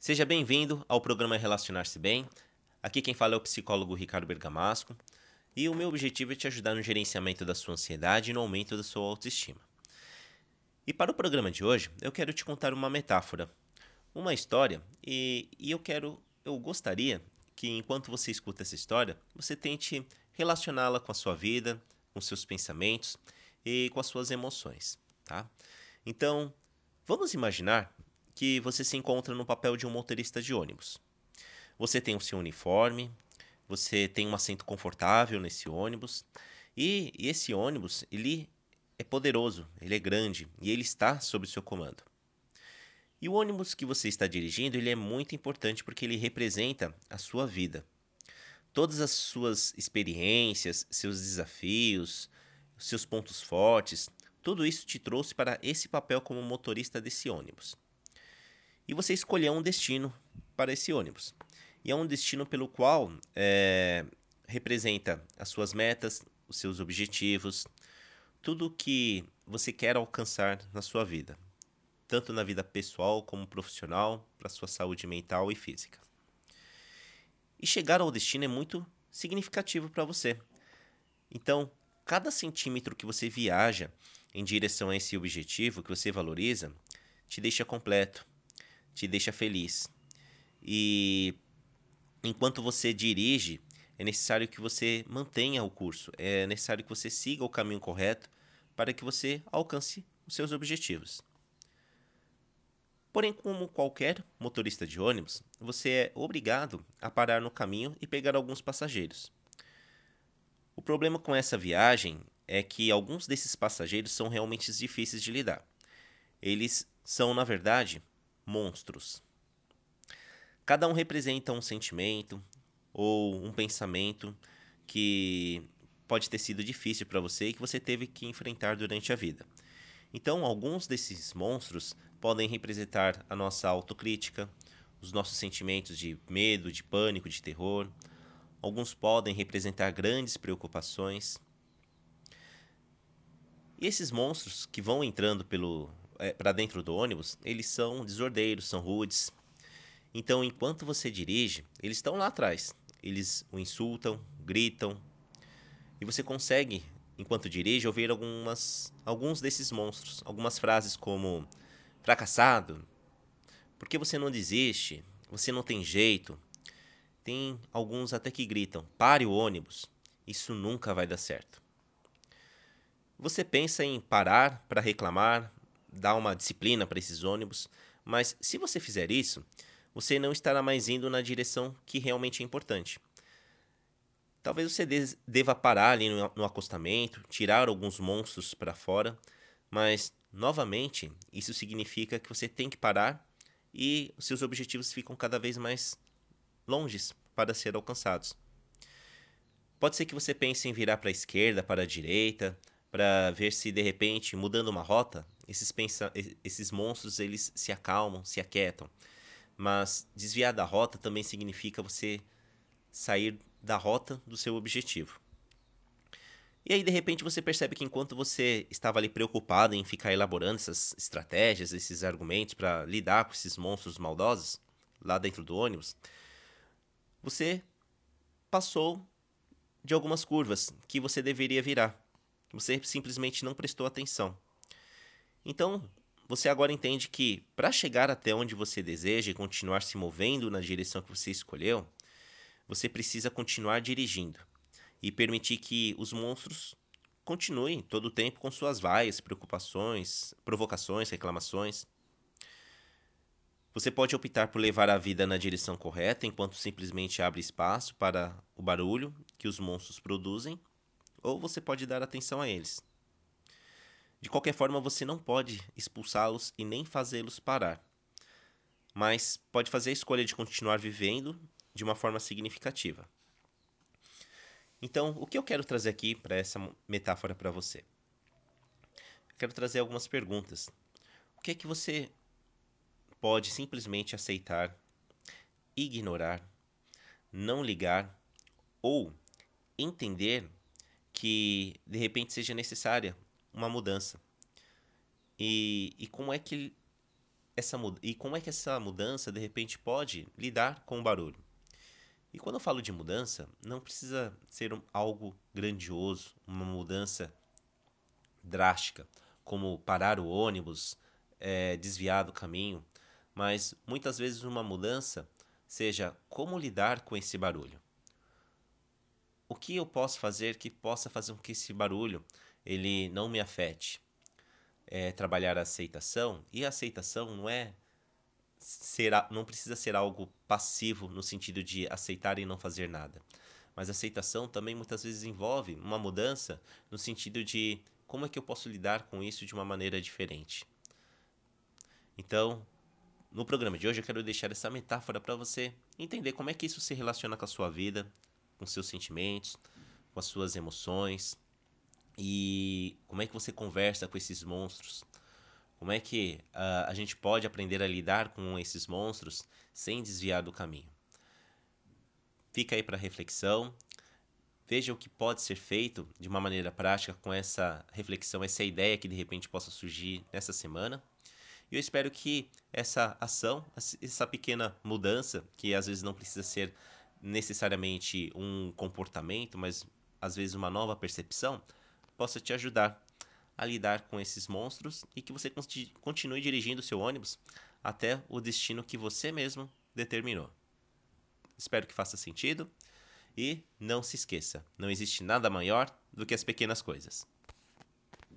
Seja bem-vindo ao programa Relacionar-se Bem. Aqui quem fala é o psicólogo Ricardo Bergamasco e o meu objetivo é te ajudar no gerenciamento da sua ansiedade e no aumento da sua autoestima. E para o programa de hoje, eu quero te contar uma metáfora, uma história e, e eu quero, eu gostaria que enquanto você escuta essa história, você tente relacioná-la com a sua vida, com seus pensamentos e com as suas emoções, tá? Então, vamos imaginar que você se encontra no papel de um motorista de ônibus. Você tem o seu uniforme, você tem um assento confortável nesse ônibus e, e esse ônibus ele é poderoso, ele é grande e ele está sob seu comando. E o ônibus que você está dirigindo ele é muito importante porque ele representa a sua vida. Todas as suas experiências, seus desafios, seus pontos fortes, tudo isso te trouxe para esse papel como motorista desse ônibus e você escolheu um destino para esse ônibus. E é um destino pelo qual é, representa as suas metas, os seus objetivos, tudo o que você quer alcançar na sua vida, tanto na vida pessoal como profissional, para sua saúde mental e física. E chegar ao destino é muito significativo para você. Então, cada centímetro que você viaja em direção a esse objetivo que você valoriza te deixa completo, te deixa feliz. E enquanto você dirige, é necessário que você mantenha o curso, é necessário que você siga o caminho correto para que você alcance os seus objetivos. Porém, como qualquer motorista de ônibus, você é obrigado a parar no caminho e pegar alguns passageiros. O problema com essa viagem é que alguns desses passageiros são realmente difíceis de lidar. Eles são, na verdade, monstros. Cada um representa um sentimento ou um pensamento que pode ter sido difícil para você e que você teve que enfrentar durante a vida. Então, alguns desses monstros podem representar a nossa autocrítica, os nossos sentimentos de medo, de pânico, de terror. Alguns podem representar grandes preocupações. E esses monstros que vão entrando pelo é, para dentro do ônibus, eles são desordeiros, são rudes. Então, enquanto você dirige, eles estão lá atrás. Eles o insultam, gritam. E você consegue, enquanto dirige, ouvir algumas, alguns desses monstros. Algumas frases como fracassado, por que você não desiste? Você não tem jeito. Tem alguns até que gritam: pare o ônibus. Isso nunca vai dar certo. Você pensa em parar para reclamar, dar uma disciplina para esses ônibus, mas se você fizer isso, você não estará mais indo na direção que realmente é importante. Talvez você deva parar ali no acostamento, tirar alguns monstros para fora, mas novamente isso significa que você tem que parar e os seus objetivos ficam cada vez mais longes para ser alcançados. Pode ser que você pense em virar para a esquerda, para a direita, para ver se de repente, mudando uma rota, esses, pensa esses monstros eles se acalmam, se aquietam. Mas desviar da rota também significa você sair da rota do seu objetivo. E aí, de repente, você percebe que enquanto você estava ali preocupado em ficar elaborando essas estratégias, esses argumentos para lidar com esses monstros maldosos lá dentro do ônibus, você passou de algumas curvas que você deveria virar. Você simplesmente não prestou atenção. Então, você agora entende que para chegar até onde você deseja e continuar se movendo na direção que você escolheu, você precisa continuar dirigindo e permitir que os monstros continuem todo o tempo com suas vaias, preocupações, provocações, reclamações. Você pode optar por levar a vida na direção correta enquanto simplesmente abre espaço para o barulho que os monstros produzem, ou você pode dar atenção a eles. De qualquer forma, você não pode expulsá-los e nem fazê-los parar. Mas pode fazer a escolha de continuar vivendo de uma forma significativa. Então, o que eu quero trazer aqui para essa metáfora para você? Eu quero trazer algumas perguntas. O que é que você pode simplesmente aceitar, ignorar, não ligar ou entender que de repente seja necessária uma mudança. E, e como é que essa e como é que essa mudança de repente pode lidar com o barulho. E quando eu falo de mudança, não precisa ser algo grandioso, uma mudança drástica, como parar o ônibus, é, desviar do caminho, mas muitas vezes uma mudança seja como lidar com esse barulho. O que eu posso fazer que possa fazer com que esse barulho ele não me afete? É trabalhar a aceitação e a aceitação não é ser, não precisa ser algo passivo no sentido de aceitar e não fazer nada. Mas aceitação também muitas vezes envolve uma mudança no sentido de como é que eu posso lidar com isso de uma maneira diferente. Então, no programa de hoje eu quero deixar essa metáfora para você entender como é que isso se relaciona com a sua vida, com seus sentimentos, com as suas emoções e como é que você conversa com esses monstros como é que uh, a gente pode aprender a lidar com esses monstros sem desviar do caminho? Fica aí para reflexão. Veja o que pode ser feito de uma maneira prática com essa reflexão, essa ideia que de repente possa surgir nessa semana. E eu espero que essa ação, essa pequena mudança, que às vezes não precisa ser necessariamente um comportamento, mas às vezes uma nova percepção, possa te ajudar a lidar com esses monstros e que você continue dirigindo seu ônibus até o destino que você mesmo determinou. Espero que faça sentido e não se esqueça: não existe nada maior do que as pequenas coisas.